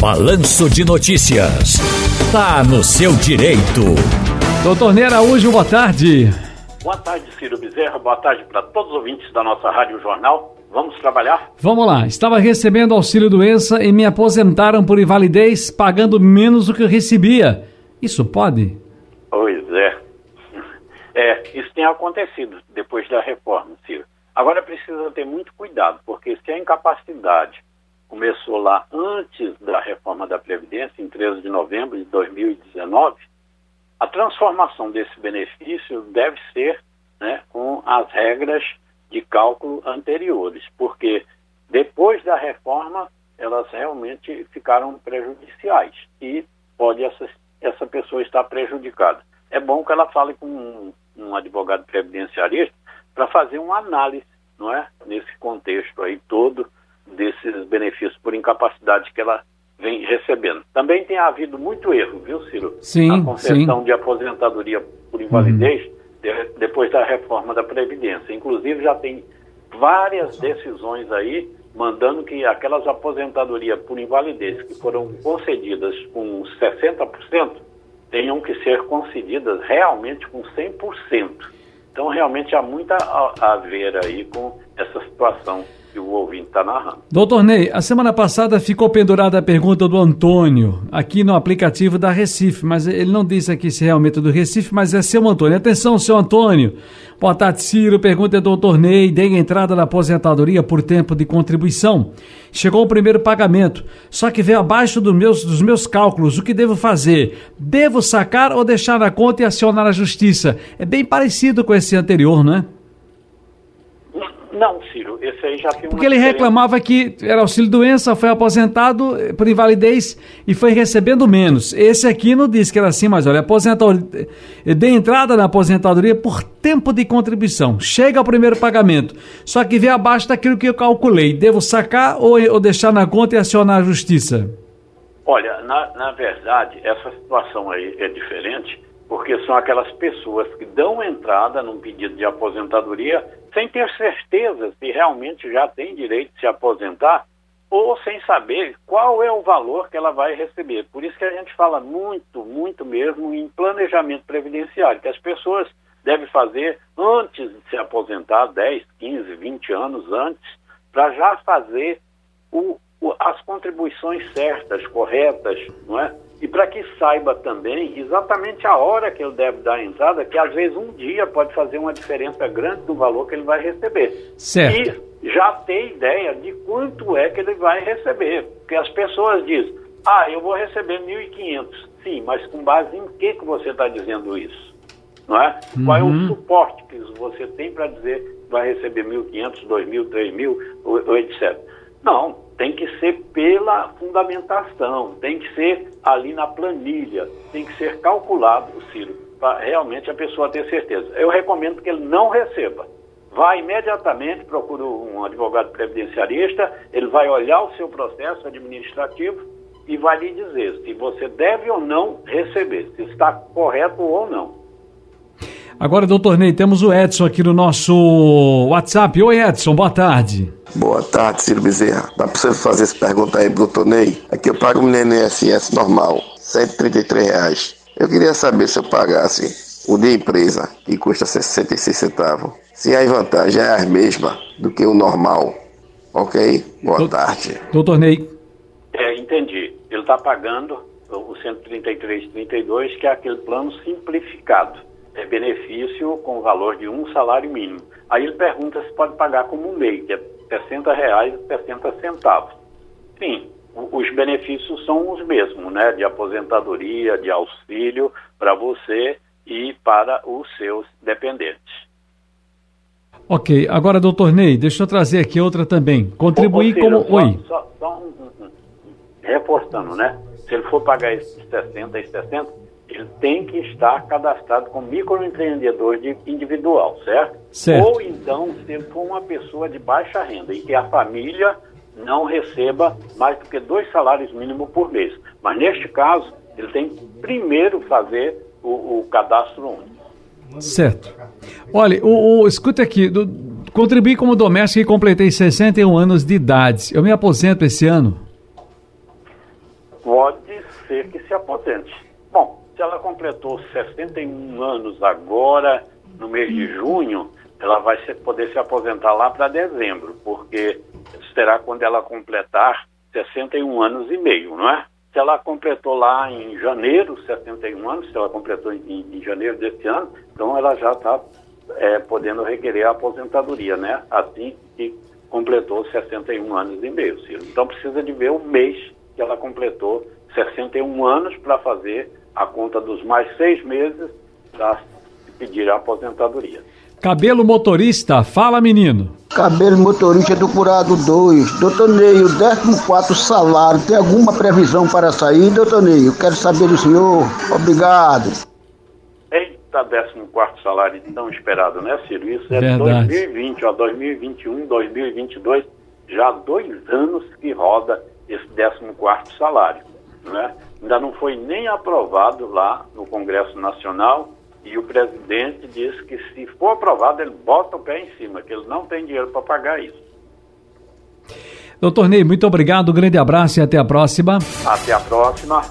Balanço de Notícias. Tá no seu direito. Doutor Ney Araújo, boa tarde. Boa tarde, Ciro Bezerra. Boa tarde para todos os ouvintes da nossa Rádio Jornal. Vamos trabalhar? Vamos lá. Estava recebendo auxílio doença e me aposentaram por invalidez pagando menos do que eu recebia. Isso pode? Pois é. É, isso tem acontecido depois da reforma, Ciro. Agora precisa ter muito cuidado, porque se a incapacidade começou lá antes da reforma da Previdência, em 13 de novembro de 2019, a transformação desse benefício deve ser né, com as regras de cálculo anteriores, porque depois da reforma elas realmente ficaram prejudiciais e pode essa, essa pessoa estar prejudicada. É bom que ela fale com um, um advogado previdenciarista para fazer uma análise, não é? Nesse contexto aí todo desses benefícios por incapacidade que ela vem recebendo. Também tem havido muito erro, viu, Ciro? Sim, Na concessão sim. de aposentadoria por invalidez uhum. de, depois da reforma da Previdência. Inclusive já tem várias decisões aí mandando que aquelas aposentadorias por invalidez que foram concedidas com 60% tenham que ser concedidas realmente com 100%. Então, realmente há muito a, a ver aí com essa situação que o ouvinte está narrando. Doutor Ney, a semana passada ficou pendurada a pergunta do Antônio, aqui no aplicativo da Recife, mas ele não disse aqui se realmente é do Recife, mas é seu Antônio. Atenção, seu Antônio. Boa tarde, Ciro. Pergunta é do doutor Ney. Dei entrada na aposentadoria por tempo de contribuição. Chegou o primeiro pagamento, só que veio abaixo do meus, dos meus cálculos. O que devo fazer? Devo sacar ou deixar na conta e acionar a justiça? É bem parecido com esse anterior, não é? Não, Ciro, esse aí já tem Porque ele reclamava que era auxílio doença, foi aposentado por invalidez e foi recebendo menos. Esse aqui não disse que era assim, mas olha, aposentadoria, dei entrada na aposentadoria por tempo de contribuição. Chega ao primeiro pagamento, só que vem abaixo daquilo que eu calculei. Devo sacar ou, ou deixar na conta e acionar a justiça? Olha, na, na verdade, essa situação aí é diferente, porque são aquelas pessoas que dão entrada num pedido de aposentadoria sem ter certeza se realmente já tem direito de se aposentar ou sem saber qual é o valor que ela vai receber. Por isso que a gente fala muito, muito mesmo em planejamento previdenciário, que as pessoas devem fazer antes de se aposentar, 10, 15, 20 anos antes, para já fazer o, as contribuições certas, corretas, não é? e para que saiba também exatamente a hora que ele deve dar a entrada, que às vezes um dia pode fazer uma diferença grande do valor que ele vai receber. Certo. E já ter ideia de quanto é que ele vai receber. Porque as pessoas dizem, ah, eu vou receber 1.500. Sim, mas com base em que, que você está dizendo isso? Não é? Uhum. Qual é o suporte que você tem para dizer que vai receber 1.500, 2.000, 3.000, etc. Não, tem que ser pela fundamentação, tem que ser ali na planilha, tem que ser calculado, Ciro, para realmente a pessoa ter certeza. Eu recomendo que ele não receba. Vá imediatamente, procure um advogado previdenciarista, ele vai olhar o seu processo administrativo e vai lhe dizer se você deve ou não receber, se está correto ou não. Agora, doutor Ney, temos o Edson aqui no nosso WhatsApp. Oi, Edson, boa tarde. Boa tarde, Ciro Bezerra. Dá pra você fazer essa pergunta aí pro doutor Ney? Aqui eu pago um INSS normal, 133 reais. Eu queria saber se eu pagasse o de empresa, que custa 66 centavos, se a vantagem é a mesma do que o normal. Ok? Boa Doutor- tarde. Doutor Ney, É, entendi. Ele está pagando o 133,32, que é aquele plano simplificado. É benefício com valor de um salário mínimo. Aí ele pergunta se pode pagar como um MEI, que é 60 reais e 60 centavos. Sim, o- os benefícios são os mesmos, né? De aposentadoria, de auxílio para você e para os seus dependentes. ok. Agora, doutor Ney, deixa eu trazer aqui outra também. Contribuir seja, como. só- Oi. Só, só um, um- um- reforçando, né? Se ele for pagar esses 60 e 60, ele tem que estar cadastrado como microempreendedor de individual, certo? Certo. Ou então, se ele for uma pessoa de baixa renda e que a família não receba mais do que dois salários mínimos por mês. Mas neste caso, ele tem que primeiro fazer o, o cadastro único. Certo. Olha, o, o- escuta aqui. Do, contribuí como doméstico e completei 61 anos de idade. Eu me aposento esse ano? pode ser que se aposente. Bom, ela completou 61 anos agora, no mês de junho, ela vai poder se aposentar lá para dezembro, porque será quando ela completar 61 anos e meio, não é? Se ela completou lá em janeiro, 71 anos, se ela completou em, em janeiro deste ano, então ela já está é, podendo requerer a aposentadoria, né? Assim que completou 61 anos e meio, Ciro. Então precisa de ver o mês que ela completou 61 anos para fazer a conta dos mais seis meses para pedir a aposentadoria. Cabelo motorista, fala menino. Cabelo motorista do Curado 2. Doutor Ney, o 14 salário, tem alguma previsão para sair, doutor Ney? Eu quero saber do senhor. Obrigado. Eita, 14 salário tão esperado, né, Ciro? Isso é Verdade. 2020, ó, 2021, 2022, já há dois anos que roda esse 14 salário, né? Ainda não foi nem aprovado lá no Congresso Nacional e o presidente disse que se for aprovado, ele bota o pé em cima, que ele não tem dinheiro para pagar isso. Doutor Ney, muito obrigado, um grande abraço e até a próxima. Até a próxima.